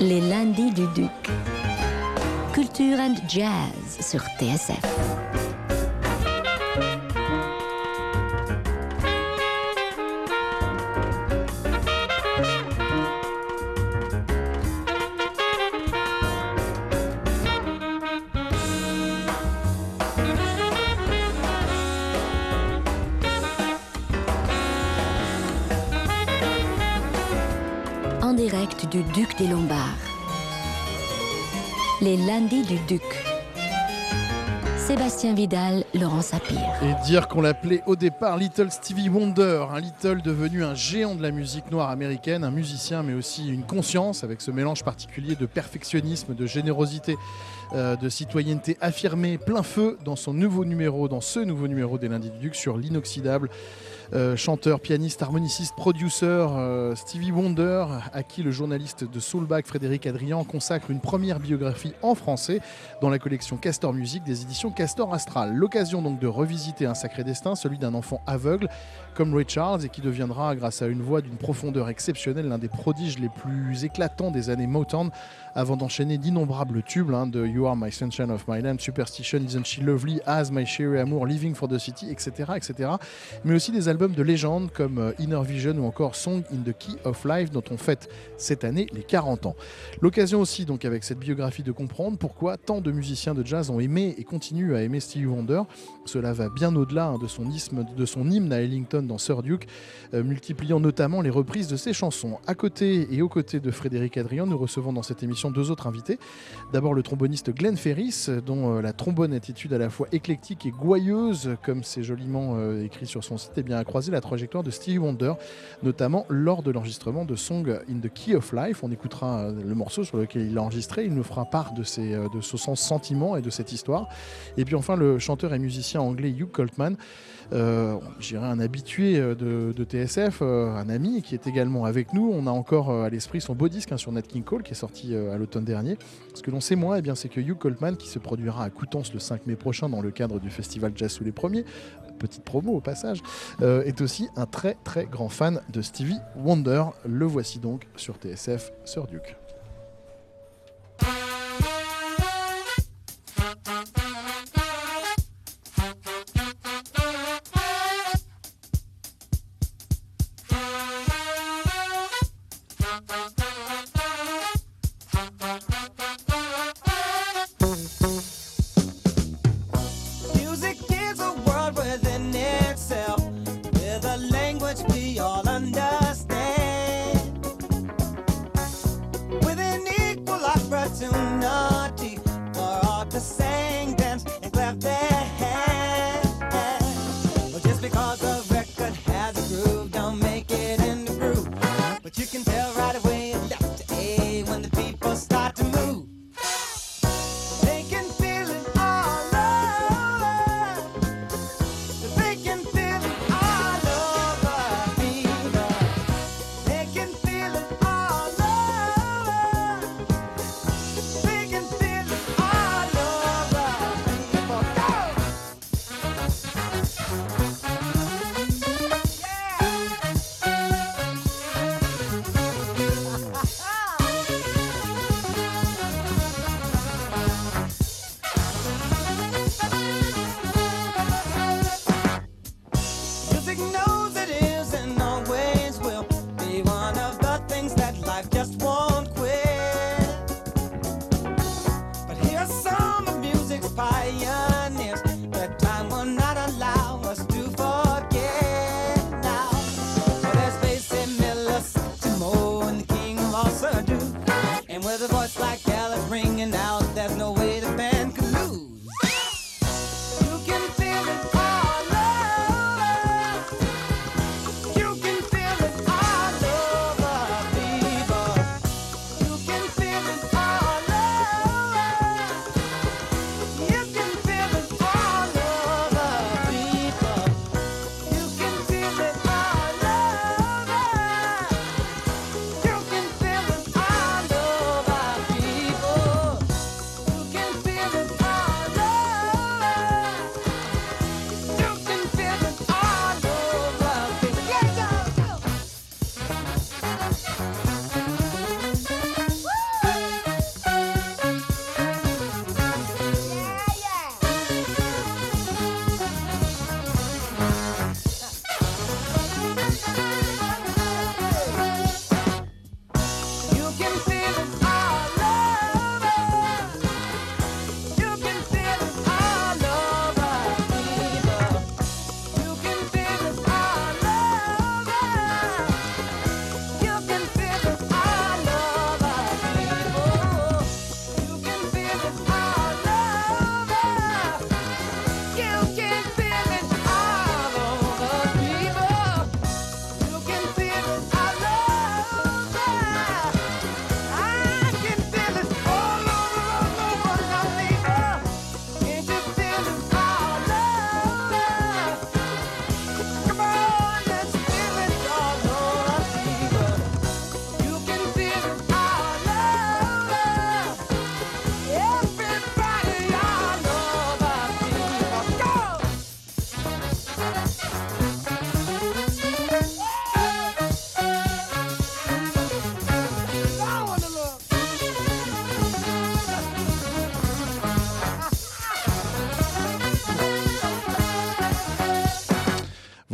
Les lundis du Duc. Culture and Jazz sur TSF. Des Lombards. Les lundis du Duc. Sébastien Vidal, Laurent Sapir. Et dire qu'on l'appelait au départ Little Stevie Wonder, un Little devenu un géant de la musique noire américaine, un musicien mais aussi une conscience avec ce mélange particulier de perfectionnisme, de générosité, euh, de citoyenneté affirmée, plein feu dans son nouveau numéro, dans ce nouveau numéro des Lundis du Duc sur l'inoxydable. Euh, chanteur, pianiste, harmoniciste, producer, euh, Stevie Wonder, à qui le journaliste de Soulbach Frédéric Adrian consacre une première biographie en français dans la collection Castor Music des éditions Castor Astral. L'occasion donc de revisiter un sacré destin, celui d'un enfant aveugle comme Ray Charles et qui deviendra, grâce à une voix d'une profondeur exceptionnelle, l'un des prodiges les plus éclatants des années Motown, avant d'enchaîner d'innombrables tubes hein, de You Are My Sunshine of My Lamb, Superstition, Isn't She Lovely, As My Sherry Amour, Living for the City, etc., etc. Mais aussi des de légende comme euh, Inner Vision ou encore Song in the Key of Life, dont on fête cette année les 40 ans. L'occasion aussi, donc, avec cette biographie, de comprendre pourquoi tant de musiciens de jazz ont aimé et continuent à aimer Stevie Wonder. Cela va bien au-delà hein, de, son hymne à Ellington dans Sir Duke, euh, multipliant notamment les reprises de ses chansons. À côté et aux côtés de Frédéric Adrian, nous recevons dans cette émission deux autres invités. D'abord le tromboniste Glenn Ferris, dont euh, la trombone attitude à la fois éclectique et gouailleuse, comme c'est joliment écrit sur son site, et bien, a croisé la trajectoire de Stevie Wonder, notamment lors de l'enregistrement de Song in the Key of Life. On écoutera euh, le morceau sur lequel il l'a enregistré. Il nous fera part de, ses, euh, de son sentiment et de cette histoire. Et puis enfin, le chanteur et musicien anglais Hugh Coltman, euh, j'irais un habitué euh, de, de TSF, un ami qui est également avec nous. On a encore à l'esprit son beau disque hein, sur Nat King Cole qui est sorti à l'automne dernier. Ce que l'on sait moins, eh c'est que Hugh Coltman, qui se produira à Coutances le 5 mai prochain dans le cadre du festival Jazz sous les premiers, petite promo au passage, euh, est aussi un très très grand fan de Stevie Wonder. Le voici donc sur TSF, Sir Duke. fire.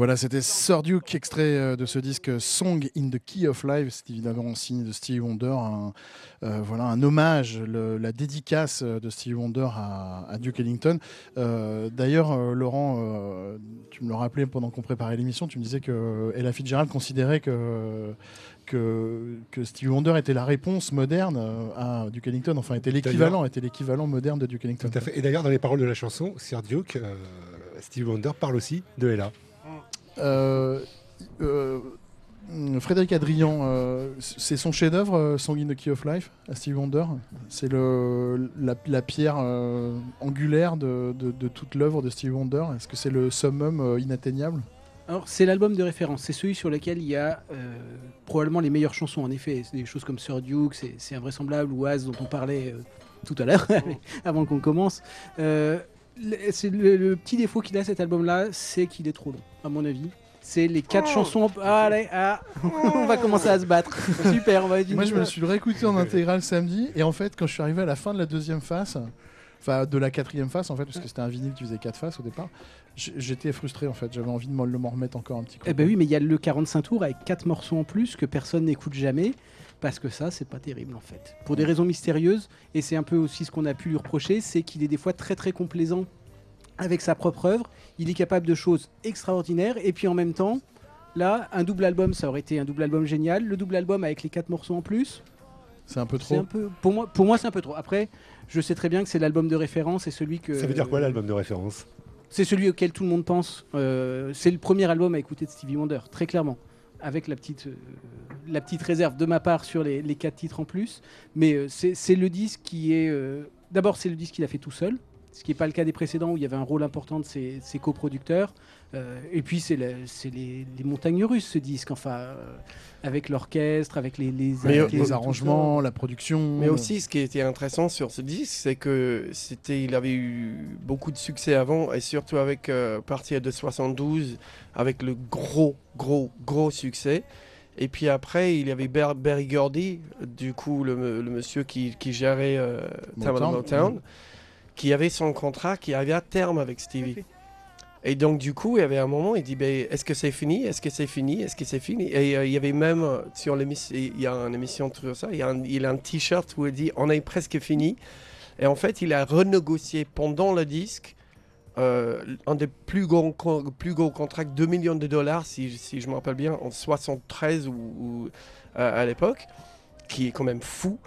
Voilà, c'était Sir Duke, extrait euh, de ce disque Song in the Key of Life. C'est évidemment un signe de Stevie Wonder, un, euh, voilà, un hommage, le- la dédicace euh, de Stevie Wonder à, à Duke Ellington. Euh, D'ailleurs, euh, Laurent, tu me le rappelais pendant qu'on préparait l'émission, tu me disais que Ella Fitzgerald considérait que, que, que Stevie Wonder était la réponse moderne à Duke Ellington, enfin était l'équivalent, était l'équivalent moderne de Duke Ellington. Tout à fait. Et d'ailleurs, dans les paroles de la chanson, Sir Duke, Stevie Wonder parle aussi de Ella. Euh, euh, Frédéric Adrian, euh, c'est son chef-d'œuvre, euh, Song in the Key of Life, à Stevie Wonder. C'est la, pierre angulaire de, de- toute l'œuvre de Stevie Wonder. Est-ce que c'est le summum inatteignable? Alors, c'est l'album de référence. C'est celui sur lequel il y a probablement les meilleures chansons, en effet. Des choses comme Sir Duke, c'est invraisemblable, ou Az, dont on parlait tout à l'heure, avant qu'on commence. Le, c'est le- le petit défaut qu'il a, cet album-là, c'est qu'il est trop long, à mon avis. C'est les quatre chansons. Ah, allez, ah, on va commencer à se battre. Super, on va Moi, je me suis réécouté en intégrale samedi, et en fait, quand je suis arrivé à la fin de la deuxième face, enfin de la quatrième face, en fait, parce que c'était un vinyle qui faisait quatre faces au départ, j'étais frustré en fait. J'avais envie de m'en m'en remettre encore un petit coup. Eh ben oui, mais il y a le 45 tours avec 4 morceaux en plus que personne n'écoute jamais. Parce que ça, c'est pas terrible en fait. Pour des raisons mystérieuses, et c'est un peu aussi ce qu'on a pu lui reprocher, c'est qu'il est des fois très très complaisant avec sa propre œuvre. Il est capable de choses extraordinaires, et puis en même temps, là, un double album, ça aurait été un double album génial. Le double album avec les 4 morceaux en plus, C'est un peu trop. un peu. Pour moi, pour moi c'est un peu trop. Après, je sais très bien que c'est l'album de référence et celui que. Ça veut dire quoi l'album de référence? C'est celui auquel tout le monde pense. Euh, c'est le premier album à écouter de Stevie Wonder, très clairement. Avec la petite, euh, la petite réserve de ma part sur les, quatre titres en plus. Mais euh, c'est c'est le disque qui est. euh, D'abord, c'est le disque qu'il a fait tout seul, ce qui n'est pas le cas des précédents où il y avait un rôle important de ses, ses coproducteurs. Euh, et puis, c'est le- c'est les, les montagnes russes, ce disque, enfin, euh, avec l'orchestre, avec les, les, Mais, avec les tout ça. arrangements, la production. Mais aussi, ce qui était intéressant sur ce disque, c'est que c'était, il avait eu beaucoup de succès avant, et surtout avec euh, à partir de 72, avec le gros, gros, gros succès. Et puis après, il y avait Ber- Berry Gordy, du coup, le, le monsieur qui, qui gérait euh, Motown, Motown, Motown, qui avait son contrat qui arrivait à terme avec Stevie. Et donc, du coup, il y avait un moment, il dit ben, Est-ce que c'est fini? Est-ce que c'est fini? Est-ce que c'est fini? Et euh, il y avait même euh, sur l'émission, il y a une émission sur ça, il a un, t-shirt où il dit On est presque fini. Et en fait, il a renégocié pendant le disque euh, un des plus gros, plus gros contrats, 2 millions de dollars, si, je me rappelle bien, en 73 ou, à l'époque, qui est quand même fou.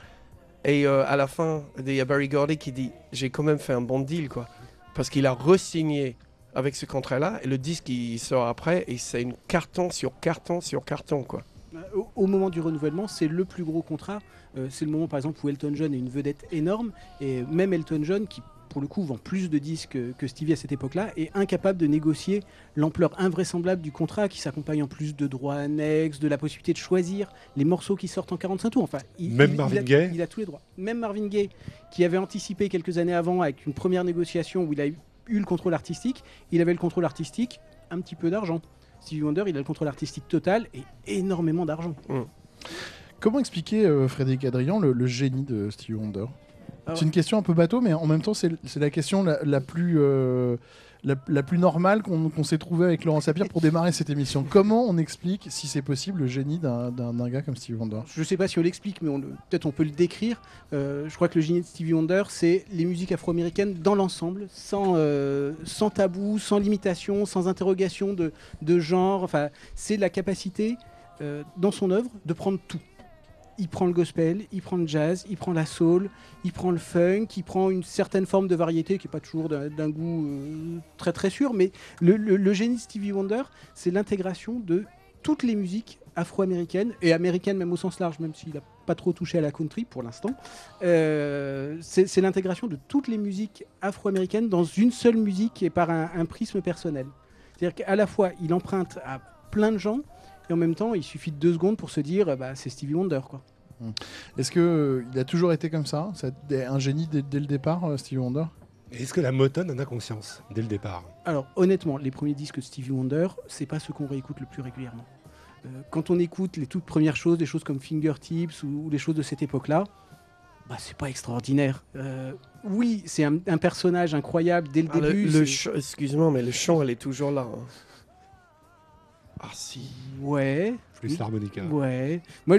Et à la fin, il y a Barry Gordy qui dit J'ai quand même fait un bon deal, quoi. Parce qu'il a re-signé avec ce contrat-là, et le disque il sort après, et c'est une carton sur carton sur carton, quoi. Au, au moment du renouvellement, c'est le plus gros contrat. Euh, c'est le moment, par exemple, où Elton John est une vedette énorme. Et même Elton John, qui pour le coup vend plus de disques que- Stevie à cette époque-là, est incapable de négocier l'ampleur invraisemblable du contrat qui s'accompagne en plus de droits annexes, de la possibilité de choisir les morceaux qui sortent en 45 tours. Enfin, il, Même il- il Marvin a, Gaye il a tous les droits. Même Marvin Gaye, qui avait anticipé quelques années avant avec une première négociation où il a eu, eu le contrôle artistique, il avait le contrôle artistique, un petit peu d'argent. Stevie Wonder, il a le contrôle artistique total et énormément d'argent. Comment expliquer, euh, Frédéric Adrian, le, génie de Stevie Wonder? C'est une question un peu bateau, mais en même temps, c'est la question la, la plus, euh, la, la plus normale qu'on s'est trouvé avec Laurent Sapir pour démarrer cette émission. Comment on explique, si c'est possible, le génie d'un gars comme Stevie Wonder? Je ne sais pas si on l'explique, mais peut-être on peut le décrire. Euh, je crois que le génie de Stevie Wonder, c'est les musiques afro-américaines dans l'ensemble, sans, euh, sans tabou, sans limitation, sans interrogation de, de genre. Enfin, c'est la capacité euh, dans son œuvre de prendre tout. Il prend le gospel, il prend le jazz, il prend la soul, il prend le funk, il prend une certaine forme de variété qui n'est pas toujours d'un goût euh, très très sûr, mais le, le- le génie de Stevie Wonder, c'est l'intégration de toutes les musiques afro-américaines et américaines même au sens large, même s'il n'a pas trop touché à la country pour l'instant. Euh, c'est c'est l'intégration de toutes les musiques afro-américaines dans une seule musique et par un, un prisme personnel. C'est-à-dire qu'à la fois, il emprunte à plein de gens et en même temps, il suffit de deux secondes pour se dire, bah, c'est Stevie Wonder. Quoi. Est-ce que euh, il a toujours été comme ça C'est un génie dès, dès le départ, euh, Stevie Wonder? Est-ce que la Motown en a conscience dès le départ? Alors honnêtement, les premiers disques de Stevie Wonder, c'est pas ceux qu'on réécoute le plus régulièrement. Euh, quand on écoute les toutes premières choses, des choses comme Fingertips ou, ou les choses de cette époque-là, bah, c'est pas extraordinaire. Euh, oui, c'est un, un personnage incroyable dès le Ah, début. le excuse-moi, mais le chant, elle est toujours là. hein. Ah si. Ouais. Plus l'harmonica. Ouais. Moi,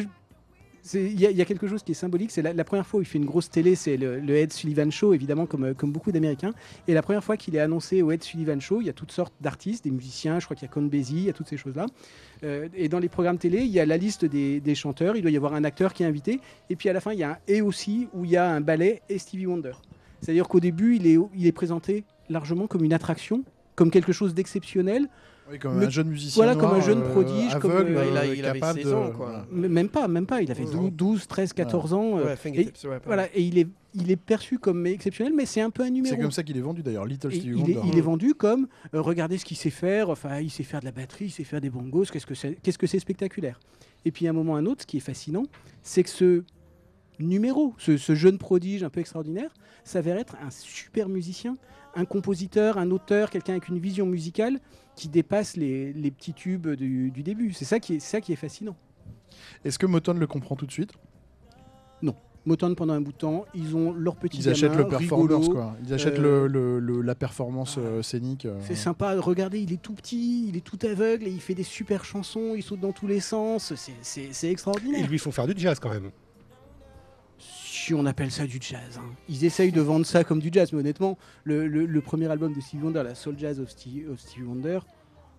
il y, a- il y a quelque chose qui est symbolique. C'est la, la première fois où il fait une grosse télé, c'est le, le Ed Sullivan Show, évidemment, comme, euh, comme beaucoup d'Américains. Et la première fois qu'il est annoncé au Ed Sullivan Show, il y a toutes sortes d'artistes, des musiciens, je crois qu'il y a Count Basie, il y a toutes ces choses-là. Euh, et dans les programmes télé, il y a la liste des, des chanteurs, il doit y avoir un acteur qui est invité. Et puis à la fin, il y a un et aussi où il y a un ballet et Stevie Wonder. C'est-à-dire qu'au début, il est, il est présenté largement comme une attraction, comme quelque chose d'exceptionnel. Oui, comme Le- un jeune musicien. voilà, comme un jeune euh, prodige, comme, euh, il a- euh, il avait capable 16 de- ans, quoi. Même pas, même pas. Il avait 12, 12 13, 14 ans. euh, Ouais, fingertips, ouais. Voilà, et il est, il est perçu comme exceptionnel, mais c'est un peu un numéro. C'est comme ça qu'il est vendu d'ailleurs, Little Et Stevie il, est, Wonder. il est vendu comme euh, regardez ce qu'il sait faire, enfin il sait faire de la batterie, il sait faire des bongos, qu'est-ce que c'est qu'est-ce que c'est spectaculaire. Et puis à un moment ou à un autre, ce qui est fascinant, c'est que ce numéro, ce, ce jeune prodige un peu extraordinaire, s'avère être un super musicien, un compositeur, un auteur, quelqu'un avec une vision musicale qui dépasse les, les petits tubes du, du début. C'est ça, qui est- ça qui est fascinant. Est-ce que Motown le comprend tout de suite? Motown pendant un bout de temps, ils ont leur petit Ils achètent le performance, rigolo. quoi. Ils achètent Euh, le, le- le- la performance euh, scénique. euh. C'est sympa, regardez, il est tout petit, il est tout aveugle et il fait des super chansons, il saute dans tous les sens, c'est- c'est c'est Ils extraordinaire. lui font faire du jazz quand même. On appelle ça du jazz. hein. Ils essayent de vendre ça comme du jazz, mais honnêtement, le, le- le premier album de Stevie Wonder, la Soul Jazz of Stevie, of Stevie Wonder,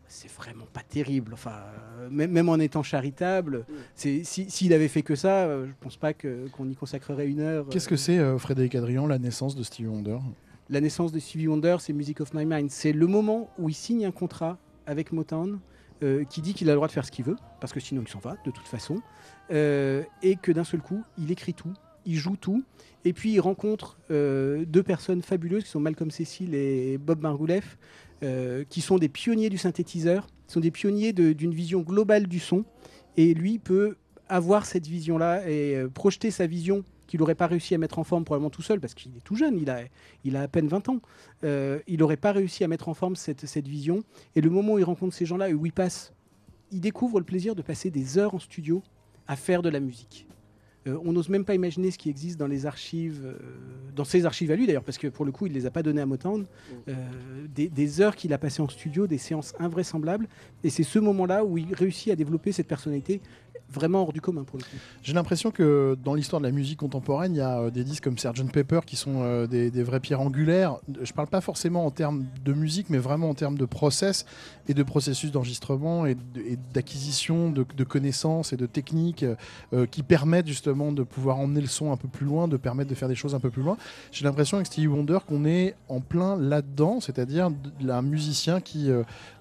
c'est vraiment pas terrible. Enfin, euh, même, même en étant charitable, c'est- si- s'il avait fait que ça, euh, je pense pas qu'on y consacrerait une heure. Qu'est-ce euh, que c'est, euh, Frédéric Adrian, la naissance de Stevie Wonder? La naissance de Stevie Wonder, c'est Music of My Mind. C'est le moment où il signe un contrat avec Motown euh, qui dit qu'il a le droit de faire ce qu'il veut, parce que sinon il s'en va, de toute façon. Euh, et que d'un seul coup, il écrit tout, il joue tout. Et puis il rencontre euh, deux personnes fabuleuses qui sont Malcolm Cecil et Bob Margouleff, euh, qui sont des pionniers du synthétiseur, qui sont des pionniers d'une vision globale du son. Et lui peut avoir cette vision-là et euh, projeter sa vision qu'il n'aurait pas réussi à mettre en forme probablement tout seul, parce qu'il est tout jeune, il a, à peine 20 ans. Il n'aurait pas réussi à mettre en forme cette, cette vision. Et le moment où il rencontre ces gens-là et où il passe, il découvre le plaisir de passer des heures en studio à faire de la musique. Euh, on n'ose même pas imaginer ce qui existe dans les archives, euh, dans ses archives à lui d'ailleurs, parce que pour le coup, il ne les a pas données à Motown. Euh, des, des heures qu'il a passées en studio, des séances invraisemblables. Et c'est ce moment-là où il réussit à développer cette personnalité vraiment hors du commun pour le coup. J'ai l'impression que dans l'histoire de la musique contemporaine, il y a euh, des disques comme Sgt Pepper qui sont euh, des, vraies pierres angulaires. Je parle pas forcément en termes de musique, mais vraiment en termes de process et de processus d'enregistrement et d'acquisition de, connaissances et de techniques euh, qui permettent justement de pouvoir emmener le son un peu plus loin, de permettre de faire des choses un peu plus loin. J'ai l'impression avec Stevie Wonder qu'on est en plein là-dedans, c'est-à-dire un musicien qui,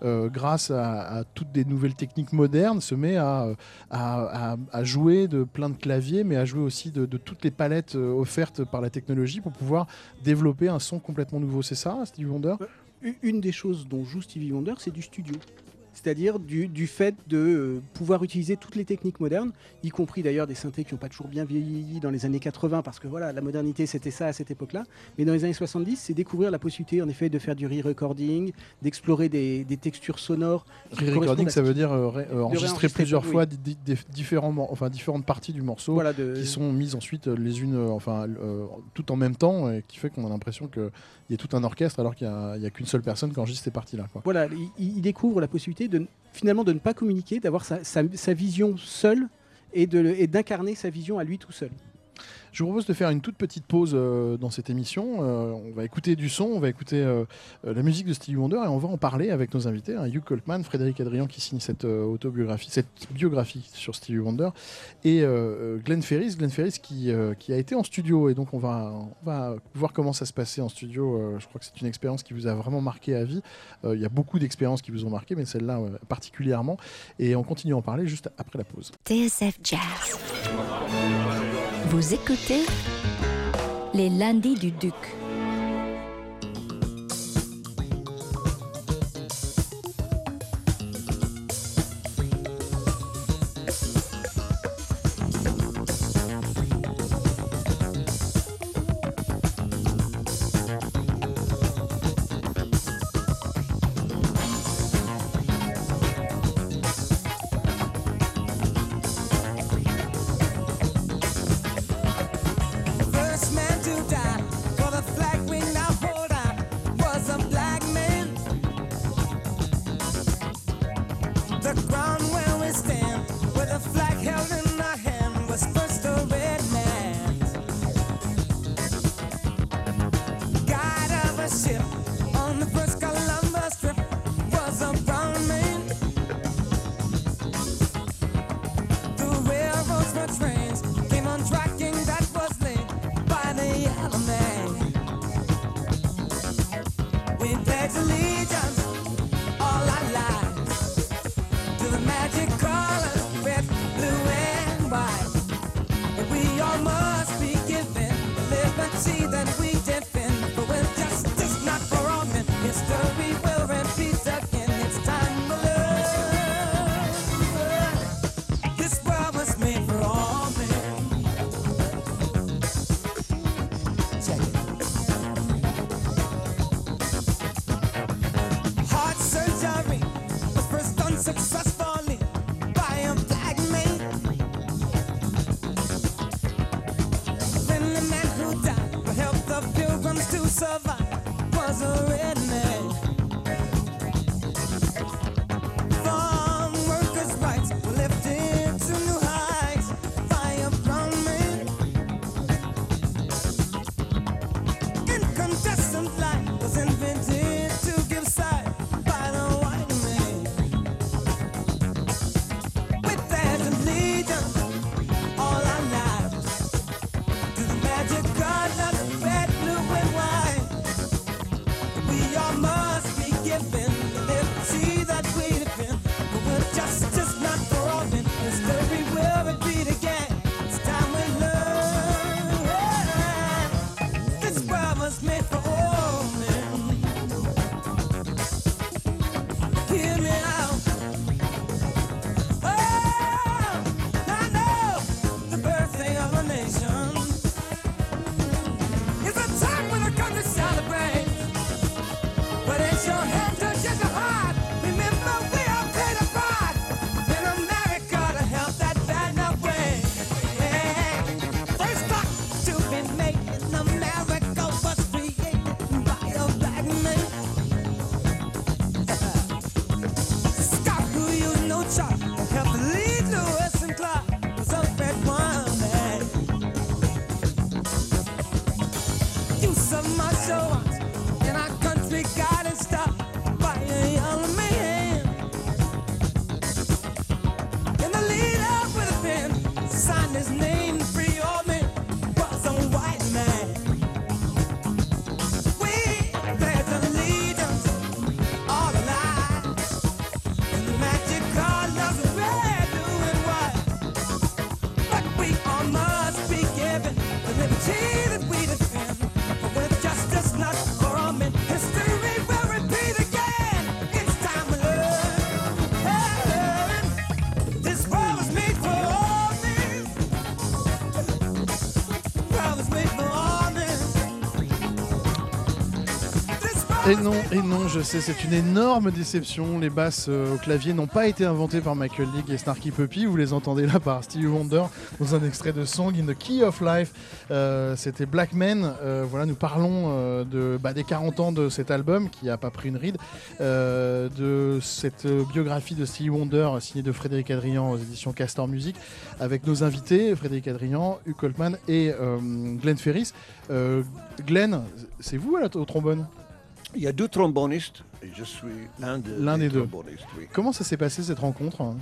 grâce à, toutes des nouvelles techniques modernes, se met à, à, jouer de plein de claviers, mais à jouer aussi de, de toutes les palettes euh, offertes par la technologie pour pouvoir développer un son complètement nouveau. C'est ça, Stevie Wonder? U- Une des choses dont joue Stevie Wonder, c'est du studio. C'est-à-dire du, du fait de euh, pouvoir utiliser toutes les techniques modernes, y compris d'ailleurs des synthés qui n'ont pas toujours bien vieilli dans les années 80, parce que voilà, la modernité c'était ça à cette époque-là. Mais dans les années 70, c'est découvrir la possibilité en effet de faire du re-recording, d'explorer des, des textures sonores. Re-recording, ça veut dire euh, ré- euh, enregistrer plusieurs oui. fois di- di- di- différents enfin, différentes parties du morceau Voilà, de, qui sont mises ensuite les unes, enfin, euh, tout en même temps, et qui fait qu'on a l'impression qu'il y a tout un orchestre alors qu'il n'y a, qu'une seule personne qui enregistre ces parties-là. Voilà, il, il découvre la possibilité finalement de ne pas communiquer, d'avoir sa, vision seule et d'incarner sa vision à lui tout seul. Je vous propose de faire une toute petite pause euh, dans cette émission. Euh, on va écouter du son, on va écouter euh, la musique de Stevie Wonder et on va en parler avec nos invités, hein, Hugh Coltman, Frédéric Adrian qui signe cette autobiographie, cette biographie sur Stevie Wonder et Glenn Ferris, Glenn Ferris qui, qui a été en studio et donc on va, on va voir comment ça se passait en studio. Je crois que c'est une expérience qui vous a vraiment marqué à vie. Il y a beaucoup d'expériences qui vous ont marqué, mais celle-là particulièrement. Et on continue à en parler juste après la pause. TSF Jazz. Vous écoutez les lundis du Duc. find his name. Et non, et non, je sais, c'est une énorme déception. Les basses euh, au clavier n'ont pas été inventées par Michael League et Snarky Puppy. Vous les entendez là par Stevie Wonder dans un extrait de Song in the Key of Life. Euh, C'était Black Men. Euh, voilà, nous parlons bah, des 40 ans de cet album qui a pas pris une ride, de cette biographie de Stevie Wonder signée de Frédéric Adrian aux éditions Castor Music avec nos invités Frédéric Adrian, Hugh Coltman et Glenn Ferris. Glenn, c'est vous au trombone? Il y a deux trombonistes et je suis l'un de- L'un des deux. Oui. Comment ça s'est passé cette rencontre hein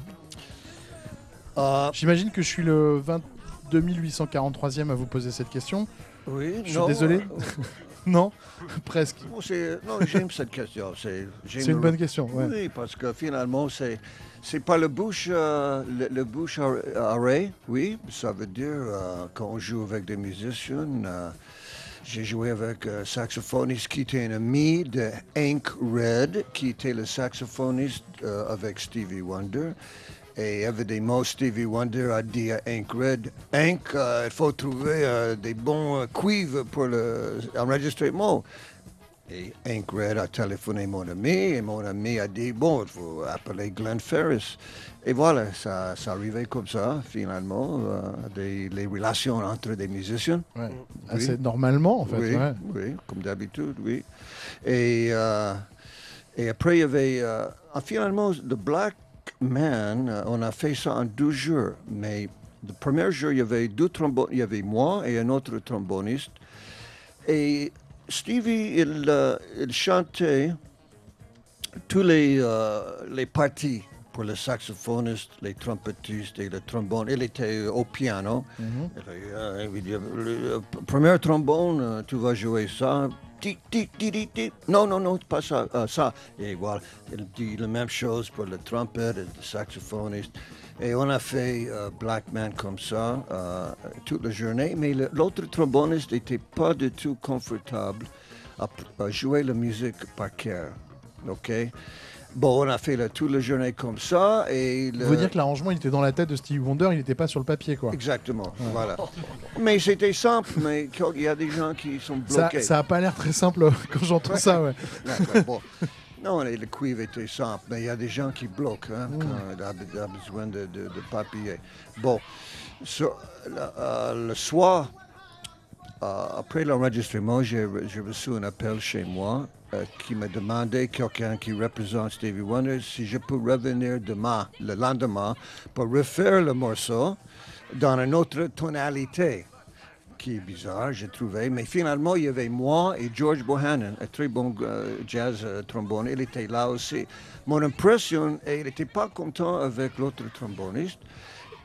Euh, J'imagine que je suis le 22 843e à vous poser cette question. oui, Je suis non, désolé. euh, Non Presque. non, c'est- non, j'aime cette question. C'est une bonne question. ouais. Oui, parce que finalement, c'est c'est pas le bouche, euh, le, le bouche ar- arrêt, oui. Ça veut dire euh, quand on joue avec des musiciens. Euh, j'ai joué avec un saxophoniste qui était un ami de Hank Red, qui était le saxophoniste euh, avec Stevie Wonder. Et mots Stevie Wonder a dit à Hank Red, Hank, euh, il faut trouver euh, des bons euh, cuivres pour le- enregistrer le. Et Hank Red a téléphoné mon ami et mon ami a dit bon, il faut appeler Glenn Ferris. Et voilà, ça, ça arrivait comme ça finalement, euh, des, les relations entre des musiciens. Ouais. Oui. Assez normalement, en fait. oui, ouais. oui, comme d'habitude, oui. Et, euh, et après, il y avait euh, ah, finalement le Black Man, on a fait ça en deux jours. Mais le premier jour, il y avait deux trombones, il y avait moi et un autre tromboniste. Et Stevie, il, euh, il chantait tous les, euh, les parties pour le saxophoniste, les trompettistes et le trombone. Il était au piano. Mhm. Il euh, il le, premier trombone, tu vas jouer ça. Tic, tic, tic, tic, tic. Non, non, non, pas ça, euh, ça. Et voilà, il dit la même chose pour le trompette et le saxophoniste. Et on a fait euh, Black Man comme ça euh, toute la journée. Mais l'autre tromboniste n'était pas du tout confortable à, à jouer la musique par cœur. OK? Bon, on a fait la, toute la journée comme ça. Et le... veut dire que l'arrangement il était dans la tête de Stevie Wonder, il n'était pas sur le papier quoi. Exactement, voilà. Mais c'était simple, mais il y a des gens qui sont bloqués. ça a pas l'air très simple quand j'entends ça, ouais. D'accord, bon. Non, le le cuivre était simple, mais il y a des gens qui bloquent hein, Mm. quand il a, il a besoin de, de, de papier. Bon, euh, le soir, euh, après l'enregistrement, j'ai re- j'ai reçu un appel chez moi euh, qui me demandait, quelqu'un qui représente Stevie Wonder, si je peux revenir demain, le lendemain, pour refaire le morceau dans une autre tonalité qui est bizarre, j'ai trouvé. Mais finalement, il y avait moi et George Bohannon, un très bon euh, jazz euh, trombone. Il était là aussi. Mon impression, et il n'était pas content avec l'autre tromboniste,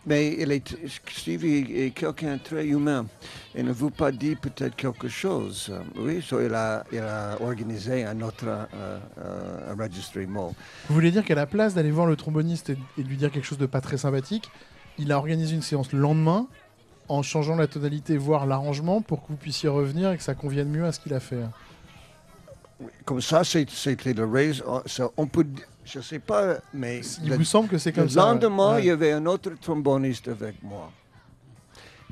mais il est, Stevie est quelqu'un très humain. Il ne vous pas dit peut-être quelque chose. Oui, so il, a, organisé un autre euh, euh. Vous voulez dire qu'à la place d'aller voir le tromboniste et, et lui dire quelque chose de pas très sympathique, il a organisé une séance le lendemain en changeant la tonalité, voire l'arrangement, pour que vous puissiez revenir et que ça convienne mieux à ce qu'il a fait. Comme ça, c'est- c'était le raison. ça, On peut, je ne sais pas, mais Il le- vous semble que c'est Le comme ça ouais. lendemain, Ouais. il y avait un autre tromboniste avec moi.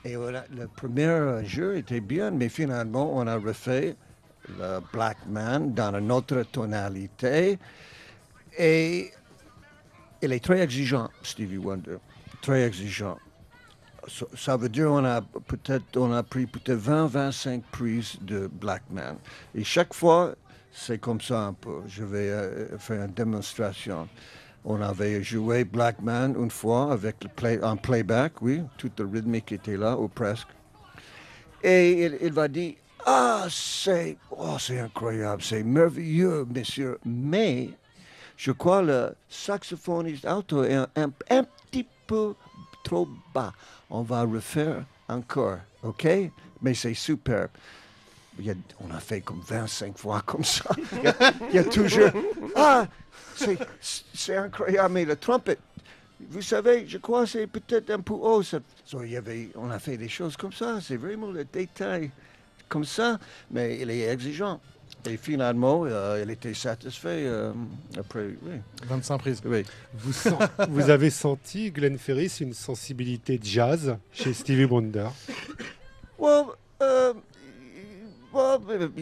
Et voilà, le premier jeu était bien, mais finalement, on a refait le Black Man dans une autre tonalité. Et il est très exigeant, Stevie Wonder. Très exigeant. Ça, veut dire on a peut-être pris peut-être 20-25 prises de Black Man. Et chaque fois, c'est comme ça un peu. Je vais euh, faire une démonstration. On avait joué Black Man une fois avec le play, en playback, oui, toute le rythmique était là, ou presque. Et il, va dire, ah, c'est oh, incroyable, c'est merveilleux, monsieur. Mais je crois le saxophoniste alto est un- un petit peu trop bas. On va refaire encore, OK? Mais c'est superbe. A- on a fait comme 25 fois comme ça. Il y a, il y a toujours. Ah, c'est incroyable, mais le trompette. Vous savez, je crois que c'est peut-être un peu haut. ça. So, il y avait, on a fait des choses comme ça. C'est vraiment le détail comme ça, mais il est exigeant. Et finalement, euh, il était satisfait euh, après. Oui. 25 prises. oui. Vous, sen- vous avez senti, Glenn Ferris, une sensibilité jazz chez Stevie Wonder? Well,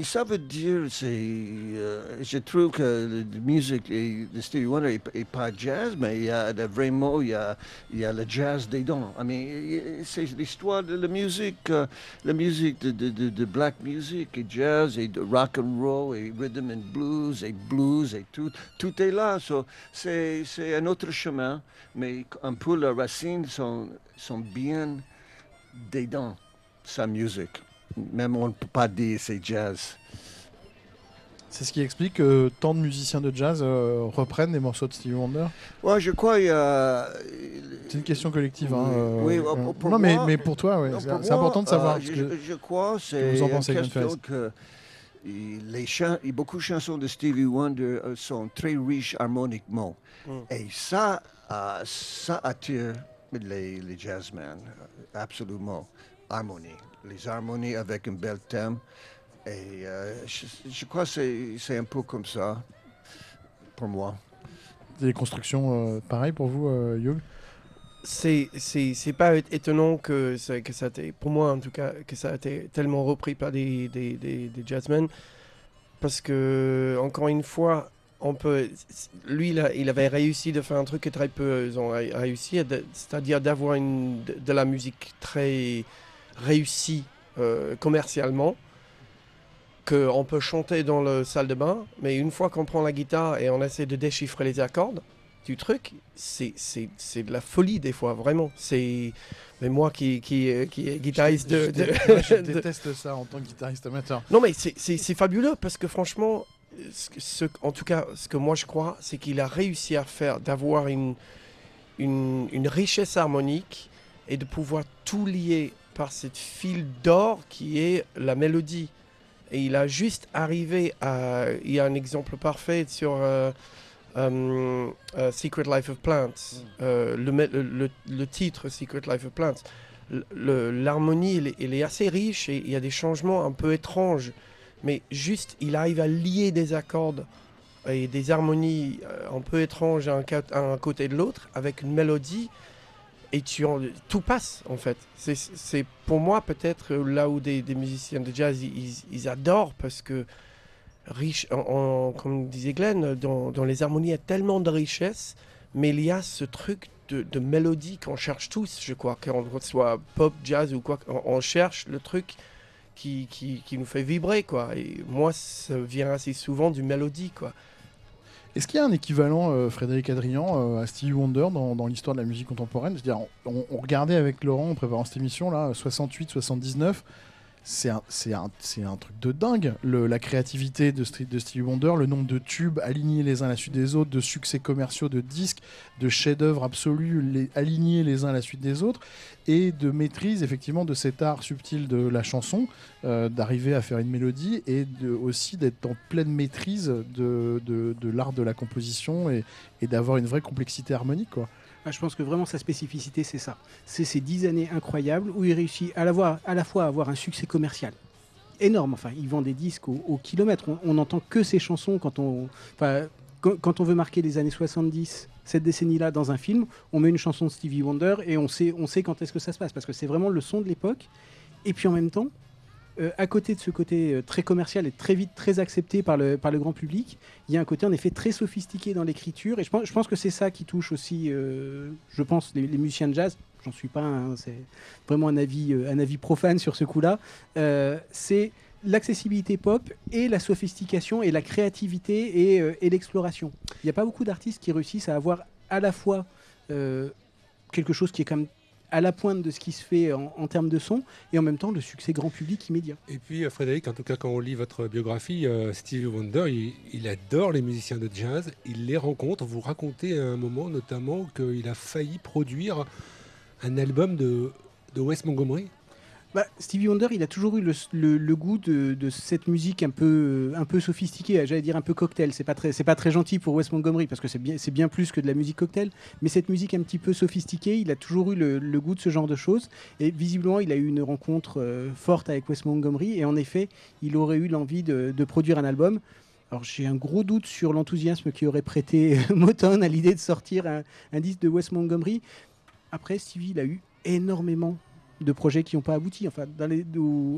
ça veut dire, c'est, euh, je trouve que la musique de Stevie Wonder n'est pas jazz, mais il y a mots, il y a, il y a le jazz dedans. I mean, c'est l'histoire de la musique, euh, la musique de, black music et jazz et rock and roll et rhythm and blues et blues et tout, tout est là. So, c'est, c'est un autre chemin, mais un peu les racines sont, sont bien dedans sa musique. Même on ne peut pas dire c'est jazz. C'est ce qui explique que tant de musiciens de jazz euh, reprennent des morceaux de Stevie Wonder. Ouais, je crois a... C'est une question collective. hein, Oui, euh, oui, euh, pour- non, mais, moi- mais pour toi, ouais, c'est important de savoir. euh, je, que- je crois que c'est vous en pensez, que les chants, il- beaucoup de chansons de Stevie Wonder euh, sont très riches harmoniquement. Mm. Et ça, euh, ça attire les, les jazzmen, euh, absolument. Harmonie. Les harmonies avec un bel thème. Et euh, je, je crois que c'est- c'est un peu comme ça pour moi. Des constructions euh, pareilles pour vous, euh, Hugh C'est c'est c'est pas étonnant que ça que ça ait, pour moi en tout cas que ça a été tellement repris par des des, des, des jazzmen parce que encore une fois on peut lui il, a- il avait réussi de faire un truc que très peu ils ont ré- réussi c'est-à-dire d'avoir une de, de la musique très réussie euh, commercialement qu'on peut chanter dans la salle de bain mais une fois qu'on prend la guitare et on essaie de déchiffrer les accords du truc, c'est de la folie des fois, vraiment. C'est mais moi qui qui, qui est guitariste de, Je, de- déteste ça en tant que guitariste amateur. non mais c'est- fabuleux parce que franchement, ce, en tout cas, ce que moi je crois, c'est qu'il a réussi à faire d'avoir une, une une richesse harmonique et de pouvoir tout lier par cette fil d'or qui est la mélodie. Et il a juste arrivé à. Il y a un exemple parfait sur euh, euh, euh, Secret Life of Plants, Euh, le, le, titre Secret Life of Plants. L'harmonie, elle, est- elle est assez riche et il y a des changements un peu étranges. Mais juste, il arrive à lier des accords et des harmonies un peu étranges à un, ca- à un côté de l'autre avec une mélodie et tu tout passe en fait. C'est- pour moi peut-être là où des, musiciens de jazz ils, adorent parce que comme disait Glenn, dans, les harmonies il y a tellement de richesse, mais il y a ce truc de, mélodie qu'on cherche tous, je crois, qu'on soit pop, jazz ou quoi, on, on cherche le truc qui, qui, qui nous fait vibrer quoi. Et moi ça vient assez souvent du mélodie quoi. Est-ce qu'il y a un équivalent, euh, Frédéric Adrian, euh, à Stevie Wonder dans, l'histoire de la musique contemporaine? On, on regardait avec Laurent en préparant cette émission là, 68-79. C'est un, un, un truc de dingue. La créativité de, Stri- de Stevie Wonder, le nombre de tubes alignés les uns à la suite des autres, de succès commerciaux, de disques, de chefs-d'œuvre absolus alignés les uns à la suite des autres, et de maîtrise effectivement de cet art subtil de la chanson, euh, d'arriver à faire une mélodie et aussi d'être en pleine maîtrise de, de, de l'art de la composition et, et d'avoir une vraie complexité harmonique. Quoi. Ah, je pense que vraiment sa spécificité, c'est ça. C'est ces dix années incroyables où il réussit à la, fois à avoir un succès commercial énorme. Enfin, il vend des disques au, kilomètre. On n'entend que ses chansons quand on, on veut marquer les années 70, cette décennie-là, dans un film. On met une chanson de Stevie Wonder et on sait, on sait quand est-ce que ça se passe parce que c'est vraiment le son de l'époque. Et puis en même temps, euh, à côté de ce côté euh, très commercial et très vite très accepté par le, par le grand public, il y a un côté en effet très sophistiqué dans l'écriture. Et je pense, que c'est ça qui touche aussi, euh, je pense, les, musiciens de jazz. J'en suis pas, un, c'est vraiment un avis, un avis profane sur ce coup-là. C'est l'accessibilité pop et la sophistication et la créativité et, et l'exploration. Il n'y a pas beaucoup d'artistes qui réussissent à avoir à la fois quelque chose qui est quand même à la pointe de ce qui se fait en, termes de son et en même temps le succès grand public immédiat. Et puis euh, Frédéric, en tout cas quand on lit votre biographie, euh, Stevie Wonder, il, adore les musiciens de jazz, il les rencontre. Vous racontez à un moment notamment qu'il a failli produire un album de Wes Montgomery? Bah, Stevie Wonder, il a toujours eu le, goût de, cette musique un peu, un peu sophistiquée, j'allais dire un peu cocktail. C'est pas pas très gentil pour Wes Montgomery parce que c'est bien, bien plus que de la musique cocktail. Mais cette musique un petit peu sophistiquée, il a toujours eu le, goût de ce genre de choses. Et visiblement, il a eu une rencontre euh, forte avec Wes Montgomery. Et en effet, il aurait eu l'envie de, de produire un album. Alors j'ai un gros doute sur l'enthousiasme qui aurait prêté Motown à l'idée de sortir un, un disque de Wes Montgomery. Après, Stevie, il a eu énormément de projets qui n'ont pas abouti. Enfin,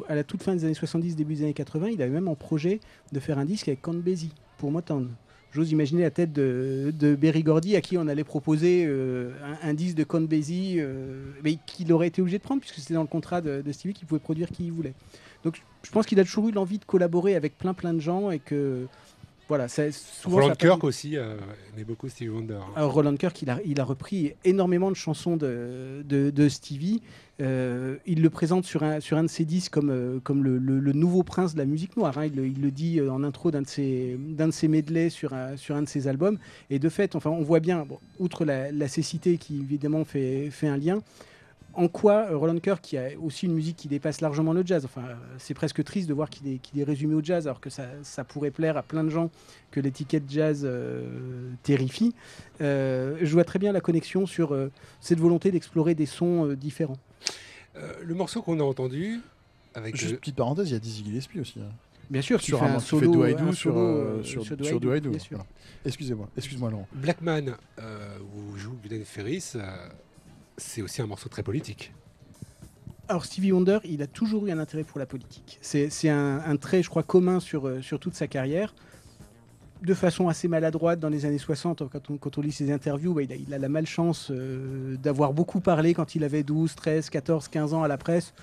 à la toute fin des années 70, début des années 80, il avait même en projet de faire un disque avec Count Basie pour Motown. J'ose imaginer la tête de, de Berry Gordy à qui on allait proposer euh, un, disque de Count euh, mais qu'il aurait été obligé de prendre puisque c'était dans le contrat de, de Stevie qu'il pouvait produire qui il voulait. Donc je pense qu'il a toujours eu l'envie de collaborer avec plein plein de gens et que voilà, souvent Roland Kirk aussi euh, aimait beaucoup Stevie Wonder. alors, Roland Kirk, il a, il a repris énormément de chansons de, de, de Stevie. Euh, il le présente sur un, sur un de ses disques comme, euh, comme le, le- le nouveau prince de la musique noire. hein. Il, le- il le dit euh, en intro d'un de ses, d'un de ses medleys sur un, sur un de ses albums. Et de fait, enfin, on voit bien, bon, outre la, la cécité qui évidemment fait, fait un lien, en quoi euh, Roland Kirk, qui a aussi une musique qui dépasse largement le jazz, enfin, euh, c'est presque triste de voir qu'il est, qu'il est résumé au jazz, alors que ça, ça pourrait plaire à plein de gens que l'étiquette jazz euh, terrifie. Euh, je vois très bien la connexion sur euh, cette volonté d'explorer des sons euh, différents. Euh, le morceau qu'on a entendu avec Juste euh, petite parenthèse, il y a Dizzy Gillespie aussi. hein. Bien sûr, Sur un, un qui fait solo, Do I un Do sur, solo, euh, sur, sur Do sur I Do I voilà. Excusez-moi, excuse-moi Laurent. Blackman, euh, où joue Glenn Ferris, euh, c'est aussi un morceau très politique. Alors Stevie Wonder, il a toujours eu un intérêt pour la politique. C'est un, trait, je crois, commun sur, euh, sur toute sa carrière. De façon assez maladroite dans les années 60, quand on, lit ses interviews, il, a, la malchance euh, d'avoir beaucoup parlé quand il avait 12, 13, 14, 15 ans à la presse,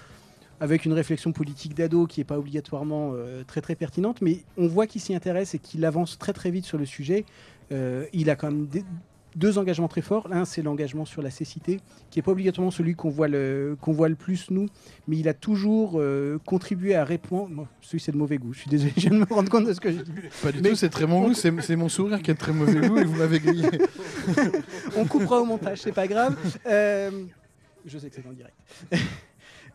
avec une réflexion politique d'ado qui n'est pas obligatoirement euh, très très pertinente, mais on voit qu'il s'y intéresse et qu'il avance très très vite sur le sujet. Il a quand même deux engagements très forts. L'un, c'est l'engagement sur la cécité, qui n'est pas obligatoirement celui qu'on voit, le, qu'on voit le plus, nous, mais il a toujours euh, contribué à répondre. Bon, celui, c'est de mauvais goût. Je suis désolé, je viens de me rendre compte de ce que j'ai dit. Pas du Mais- tout, c'est très bon goût, c'est c'est mon sourire qui est de très mauvais goût et vous m'avez grillé. On coupera au montage, c'est pas grave. Euh, je sais que c'est en direct.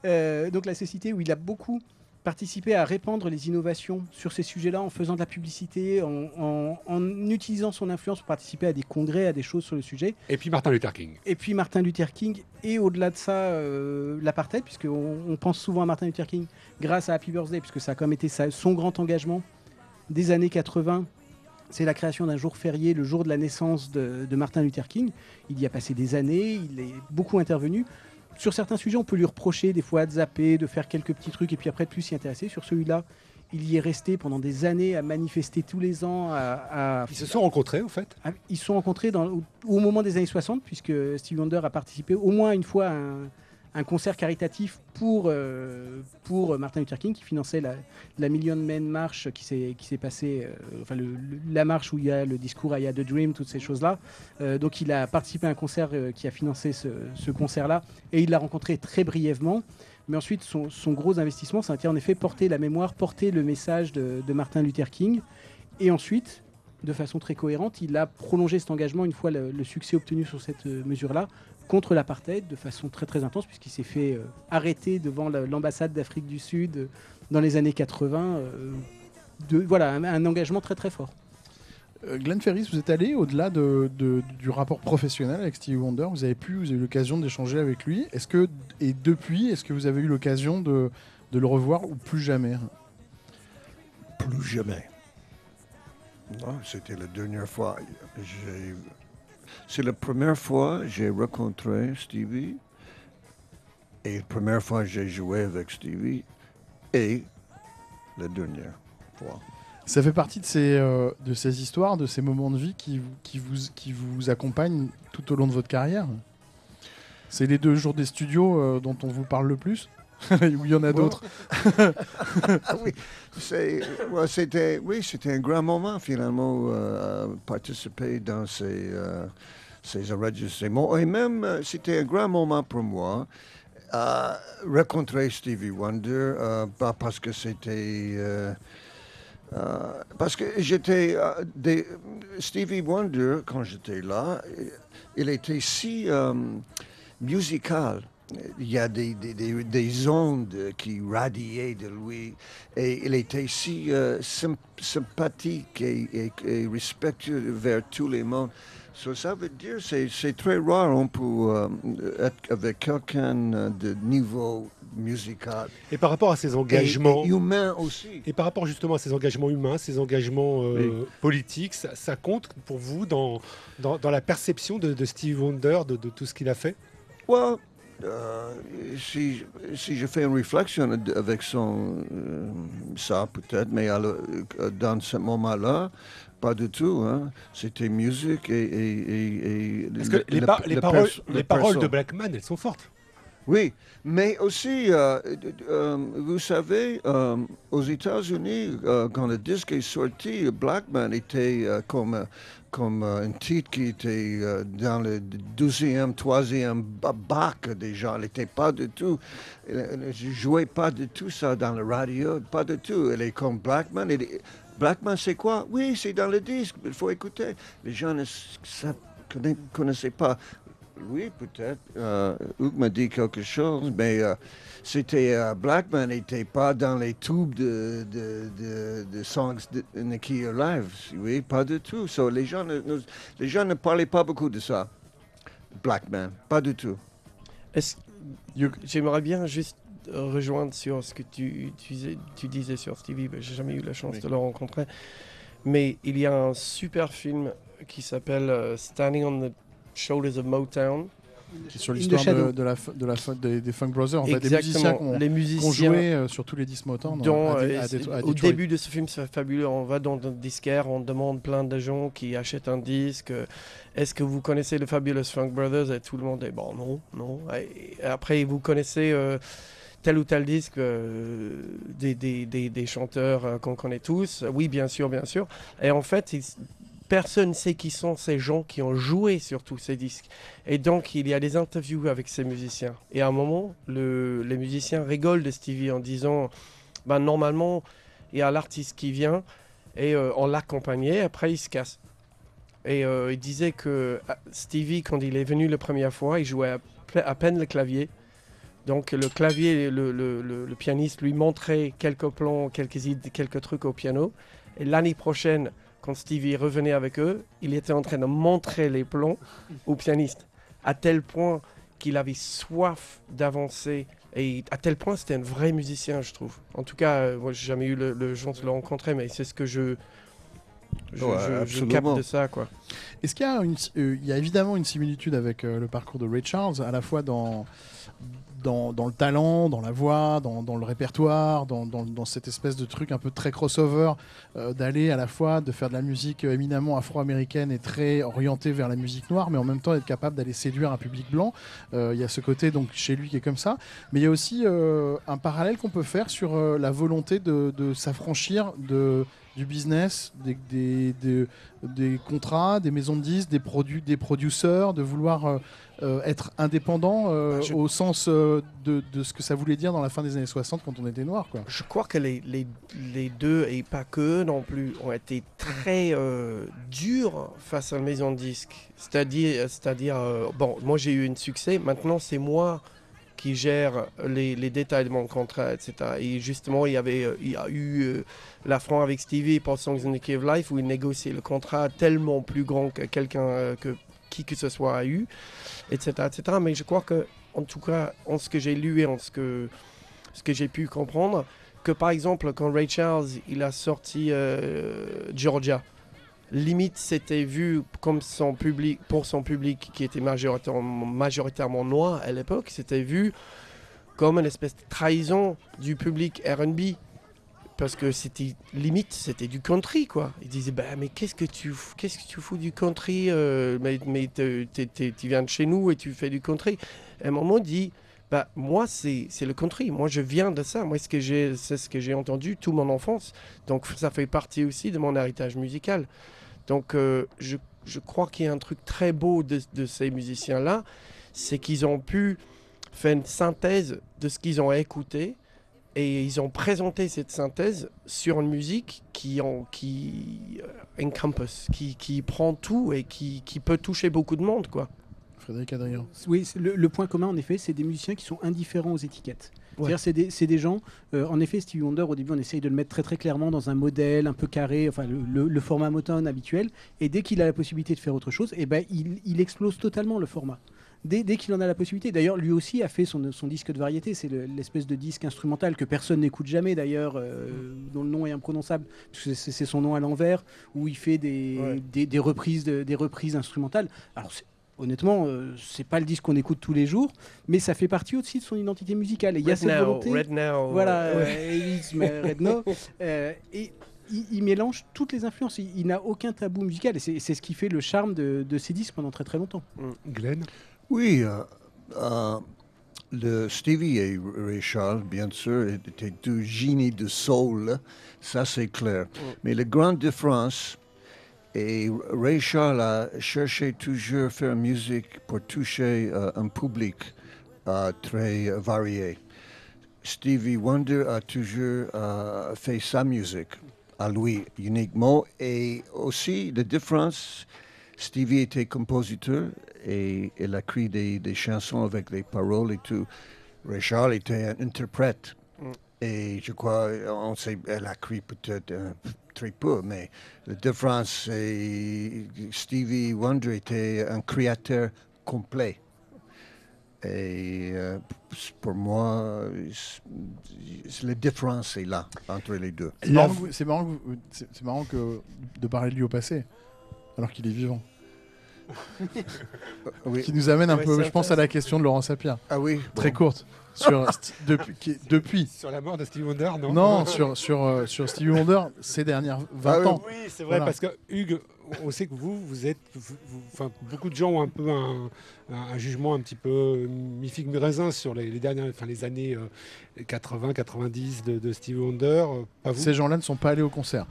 Euh, donc la cécité, où il a beaucoup participé à répandre les innovations sur ces sujets-là en faisant de la publicité, en, en- en utilisant son influence pour participer à des congrès, à des choses sur le sujet. Et puis Martin Luther King. Et puis Martin Luther King, et au-delà de ça, euh, l'apartheid, puisqu'on on pense souvent à Martin Luther King grâce à Happy Birthday, puisque ça a comme été sa- son grand engagement des années 80. C'est la création d'un jour férié, le jour de la naissance de, de Martin Luther King. Il y a passé des années, il est beaucoup intervenu. Sur certains sujets, on peut lui reprocher des fois de zapper, de faire quelques petits trucs et puis après de plus s'y intéresser. Sur celui-là, il y est resté pendant des années à manifester tous les ans, à, à Ils se sont rencontrés, au fait. ah, Ils se sont rencontrés dans, au, au moment des années 60, puisque Stevie Wonder a participé au moins une fois à un, un concert caritatif pour, euh, pour Martin Luther King, qui finançait la, Million Man March qui s'est qui s'est passée, euh, enfin la marche où il y a le discours I Had a Dream, toutes ces choses-là. Euh, donc il a participé à un concert qui a financé ce, ce concert-là, et il l'a rencontré très brièvement. Mais ensuite, son, son gros investissement, ça a été en effet porter la mémoire, porter le message de, Martin Luther King. Et ensuite, de façon très cohérente, il a prolongé cet engagement une fois le, succès obtenu sur cette mesure-là contre l'apartheid de façon très très intense puisqu'il s'est fait euh, arrêter devant la- l'ambassade d'Afrique du Sud euh, dans les années 80. euh, de, voilà, un, un engagement très très fort. Glenn Ferris, vous êtes allé au-delà de- de- du rapport professionnel avec Stevie Wonder. Vous avez pu, vous avez eu l'occasion d'échanger avec lui. Est-ce que et depuis, est-ce que vous avez eu l'occasion de, de le revoir ou plus jamais? Plus jamais. Non, c'était la dernière fois. J'ai- C'est la première fois que j'ai rencontré Stevie. Et la première fois que j'ai joué avec Stevie. Et la dernière fois. Ça fait partie de ces, euh, de ces histoires, de ces moments de vie qui, vous- qui, vous, accompagnent tout au long de votre carrière? C'est les deux jours des studios euh, dont on vous parle le plus? Il y en a d'autres ah oui, ouais, c'était, oui, un grand moment finalement euh, participer dans ces, euh, ces enregistrements. Et même, euh, c'était un grand moment pour moi. euh, rencontrer Stevie Wonder, euh, pas parce que c'était. parce que j'étais. Stevie Wonder, quand j'étais là, il était si musical. Il y a des, des, des- des ondes qui radiaient de lui et il était si euh, sym- sympathique et, et- et respectueux vers tous les mondes. So, ça veut dire que c'est, très rare on peut euh, être avec quelqu'un de niveau musical Et par rapport à et, engagements. et humain aussi. Et par rapport justement à ces engagements humains, ces engagements euh, politiques, ça, ça compte pour vous dans, dans, dans la perception de, de Stevie Wonder, de, de tout ce qu'il a fait? Well, euh, si, si je fais une réflexion avec son, euh, ça peut-être, mais le- euh, dans ce moment-là, pas du tout. hein. C'était musique et. et, et- et Parce le- que les, le- par- le les paroles, les paroles de. Blackman, elles sont fortes. Oui, mais aussi, euh, euh, vous savez, euh, aux États-Unis, quand le disque est sorti, Blackman était comme, comme euh, un titre qui était euh, dans le deuxième, troisième ba- bac déjà. Il n'était pas du tout, il ne jouait pas du tout ça dans la radio, pas du tout. Il est comme Blackman. Blackman, c'est quoi? Oui, c'est dans le disque, il faut écouter. Les gens ne s- sa- conna- connaissaient pas. Oui, peut-être. Euh, m'a dit quelque chose, mais euh, c'était euh, Blackman n'était pas dans les tubes de, de, de, de songs de Nicky Live. Oui, pas du tout. So, les, gens ne, les gens ne parlaient pas beaucoup de ça. Blackman, pas du tout. J'aimerais bien juste rejoindre sur ce que tu, tu, disais- tu disais sur Stevie. J'ai jamais eu la chance Oui. de le rencontrer. Mais il y a un super film qui s'appelle euh, Standing on the Shoulders of Motown. Qui est sur l'histoire de, la, de la des, Funk Brothers, en fait, des musiciens qui ont, joué euh, sur tous les à, Dé- euh, à à au début de ce film, c'est fabuleux. On va dans un disquaire, on demande plein de gens qui achètent un disque. Est-ce que vous connaissez le Fabulous Funk Brothers? Et tout le monde est bon, non, non. Et après, vous connaissez euh, tel ou tel disque euh, des, des, des, des chanteurs euh, qu'on connaît tous? Oui, bien sûr, bien sûr. Et en fait, ils- personne ne sait qui sont ces gens qui ont joué sur tous ces disques. Et donc, il y a des interviews avec ces musiciens. Et à un moment, le, les musiciens rigolent de Stevie en disant ben, normalement, il y a l'artiste qui vient et euh, on l'accompagnait, après il se casse. Et euh, il disait que ah, Stevie, quand il est venu la première fois, il jouait à, peine le clavier. Donc le clavier, le- le pianiste lui montrait quelques plans, quelques idées, quelques trucs au piano. Et l'année prochaine, quand Stevie revenait avec eux, il était en train de montrer les plans au pianiste. À tel point qu'il avait soif d'avancer. Et à tel point, c'était un vrai musicien, je trouve. En tout cas, euh, moi, j'ai jamais eu le, le chance de le rencontrer, mais c'est ce que je, je, Ouais, je- je absolument. capte de ça, quoi. Est-ce qu'il y a, une, euh, il y a évidemment une similitude avec euh, le parcours de Ray Charles, à la fois dans, dans, le talent, dans la voix, dans, le répertoire, dans, cette espèce de truc un peu très crossover, euh, d'aller à la fois de faire de la musique euh, éminemment afro-américaine et très orientée vers la musique noire, mais en même temps être capable d'aller séduire un public blanc. Euh, Il y a ce côté donc chez lui qui est comme ça, mais il y a aussi un parallèle qu'on peut faire sur la volonté de, s'affranchir du business, des- des contrats, des maisons de disques, des produits, des producteurs, de vouloir euh, euh, être indépendant euh, Bah, je- au sens euh, de, de ce que ça voulait dire dans la fin des années 60 quand on était noir. Quoi. Je crois que les, les, les deux, et pas que non plus, ont été très durs face à la maison de disques. C'est-à-dire, c'est-à-dire bon, moi j'ai eu un succès, maintenant c'est moi qui gère les, détails de mon contrat, etc. Et justement, il y, avait, euh, il a eu euh, l'affront avec Stevie pour Songs in the of Life où il négociait le contrat tellement plus grand que quelqu'un, euh, que qui que ce soit a eu, etc., etc. Mais je crois que, en tout cas, en ce que j'ai lu et en ce que, ce que j'ai pu comprendre, que par exemple, quand Ray Charles il a sorti Georgia, limite c'était vu comme son public, pour son public qui était majoritairement, majoritairement noir à l'époque, c'était vu comme une espèce de trahison du public RB. Parce que c'était limite, c'était du country quoi. Ils disaient bah mais qu'est-ce que tu qu'est-ce que tu fous du country euh, Mais, mais tu viens de chez nous et tu fais du country. À un moment dit bah, moi, c'est le country. Moi, je viens de ça. Moi, c'est ce que j'ai entendu toute mon enfance. Donc, ça fait partie aussi de mon héritage musical. Donc, euh, je, je crois qu'il y a un truc très beau de, de ces musiciens-là, c'est qu'ils ont pu faire une synthèse de ce qu'ils ont écouté et ils ont présenté cette synthèse sur une musique qui, en, qui euh, encompass, qui, qui prend tout et qui, qui peut toucher beaucoup de monde, quoi. Frédéric Adrien. Oui, le point commun, en effet, c'est des musiciens qui sont indifférents aux étiquettes. C'est des, gens. euh, en effet, Stevie Wonder, au début, on essaye de le mettre très très clairement dans un modèle un peu carré, enfin le, le- le format Motown habituel. Et dès qu'il a la possibilité de faire autre chose, eh ben, il, il explose totalement le format. Dès, dès qu'il en a la possibilité. D'ailleurs, lui aussi a fait son, son disque de variété. C'est le- l'espèce de disque instrumental que personne n'écoute jamais, d'ailleurs, euh, dont le nom est imprononçable, c'est son nom à l'envers, où il fait des, Ouais. des, des reprises, de- des reprises instrumentales. Alors, c'est- honnêtement, euh, c'est pas le disque qu'on écoute tous les jours, mais ça fait partie aussi de son identité musicale. Et il y a Red cette Now, volonté. Red Now. Voilà, euh, Red No. Euh, et il, il mélange toutes les influences. Il, il n'a aucun tabou musical. Et c'est ce qui fait le charme de, de ces disques pendant très très longtemps. Glenn? Oui, euh, euh, le Stevie et Ray Charles, bien sûr, étaient deux génies de soul, ça c'est clair. Mais la grande différence, et Ray Charles a cherché toujours à faire musique pour toucher euh, un public euh, très varié. Stevie Wonder a toujours euh, fait sa musique à lui uniquement et aussi la différence Stevie était compositeur et il a écrit des, des chansons avec les paroles et tout. Ray Charles était un interprète. Mm. Et je crois, on sait, elle a écrit peut-être très peu, mais la différence, c'est Stevie Wonder était un créateur complet. Et euh, pour moi, c'est- la différence est là entre les deux. C'est marrant, que vous- c'est marrant, que vous- c'est- c'est marrant que de parler de lui au passé, alors qu'il est vivant. Oui. Qui nous amène un Ouais, peu, je pense, à la question de Laurent Sapir. Ah oui, Très bon. courte. Sur, depuis, qui- depuis. Sur la mort de Stevie Wonder, non Non, sur, sur, euh, sur Stevie Wonder, ces dernières 20 Ah oui. ans. Oui, c'est vrai, Voilà. parce que Hugues, on sait que vous, vous êtes. vous- beaucoup de gens ont un peu un, un- un jugement un petit peu mi-figue mi-raisin sur les, les dernières, enfin, les années 80-90 de, de Stevie Wonder. euh, Pas vous? Ces gens-là ne sont pas allés au concert.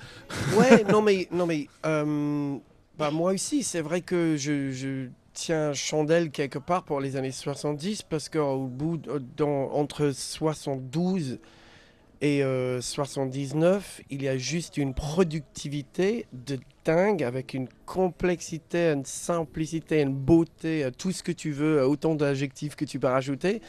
Ouais, non mais, non mais, euh, Bah, moi aussi, c'est vrai que je, je tiens chandelle quelque part pour les années 70 parce qu'au bout, dans, entre 72 et euh, 79, il y a juste une productivité de dingue avec une complexité, une simplicité, une beauté, euh, tout ce que tu veux, euh, autant d'adjectifs que tu peux rajouter,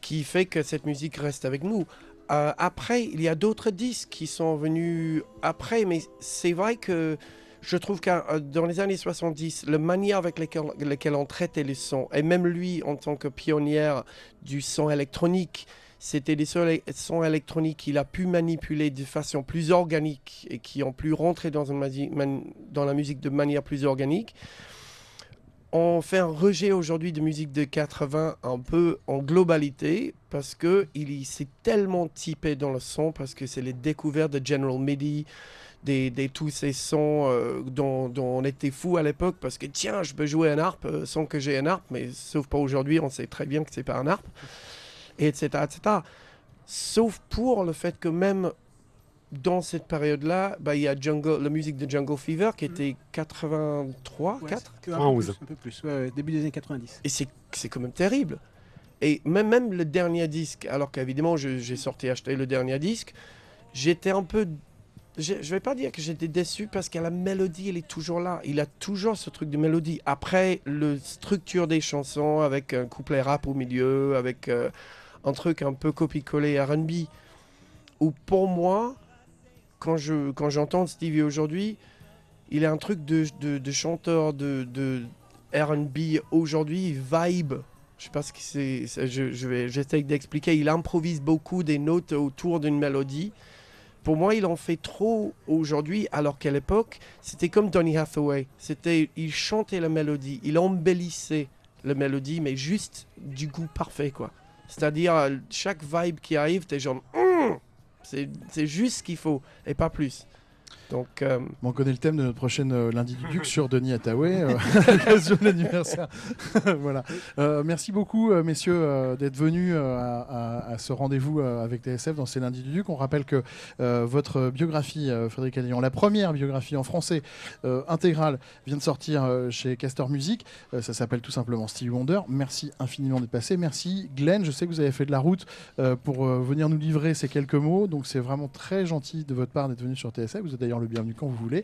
qui fait que cette musique reste avec nous. Euh, après, il y a d'autres disques qui sont venus après, mais c'est vrai que je trouve que euh, dans les années 70, la manière avec laquelle, on traitait les sons, et même lui en tant que pionnière du son électronique, c'était des sons, électroniques qu'il a pu manipuler de façon plus organique et qui ont pu rentrer dans, dans la musique de manière plus organique. On fait un rejet aujourd'hui de musique de 80 un peu en globalité parce que il s'est tellement typé dans le son parce que c'est les découvertes de General MIDI, des, des- tous ces sons euh, dont, dont on était fou à l'époque parce que tiens, je peux jouer un harpe euh, sans que j'ai un harpe, mais sauf pas aujourd'hui, on sait très bien que c'est pas un harpe, et etc., etc. Sauf pour le fait que même dans cette période-là, bah, il y a Jungle, la musique de Jungle Fever qui était 83, Ouais, 4 c'est que un, 91. peu plus, un peu plus, ouais, ouais, début des années 90. et c'est c'est quand même terrible. Et même, même le dernier disque, alors qu'évidemment je- j'ai sorti acheter le dernier disque, j'étais un peu. Je, je vais pas dire que j'étais déçu parce que la mélodie, elle est toujours là. Il a toujours ce truc de mélodie. Après, la structure des chansons avec un couplet rap au milieu, avec euh, un truc un peu copie-collé RB, où pour moi, quand je quand j'entends Stevie aujourd'hui, il a un truc de, chanteur de, R&B aujourd'hui, vibe. Je sais pas ce que c'est. c'est- Je, je vais, j'essaie d'expliquer. Il improvise beaucoup des notes autour d'une mélodie. Pour moi, il en fait trop aujourd'hui, alors qu'à l'époque, c'était comme Donny Hathaway. C'était, il chantait la mélodie, il embellissait la mélodie, mais juste du goût parfait, quoi. C'est-à-dire, euh, chaque vibe qui arrive, t'es genre, Hum c'est, c'est juste ce qu'il faut, et pas plus. Donc, euh, on connaît le thème de notre prochaine euh, lundi du Duc sur Denis Hathaway, euh, à l'occasion de l'anniversaire. voilà. Merci beaucoup, messieurs, d'être venus à, à- à ce rendez-vous avec TSF dans ces lundis du Duc. On rappelle que votre biographie, Frédéric Allion, la première biographie en français intégrale, vient de sortir chez Castor Music. Ça s'appelle tout simplement Stevie Wonder. Merci infiniment d'être passé. Merci, Glenn. Je sais que vous avez fait de la route pour venir nous livrer ces quelques mots. Donc, c'est vraiment très gentil de votre part d'être venu sur TSF. D'ailleurs le bienvenu quand vous voulez.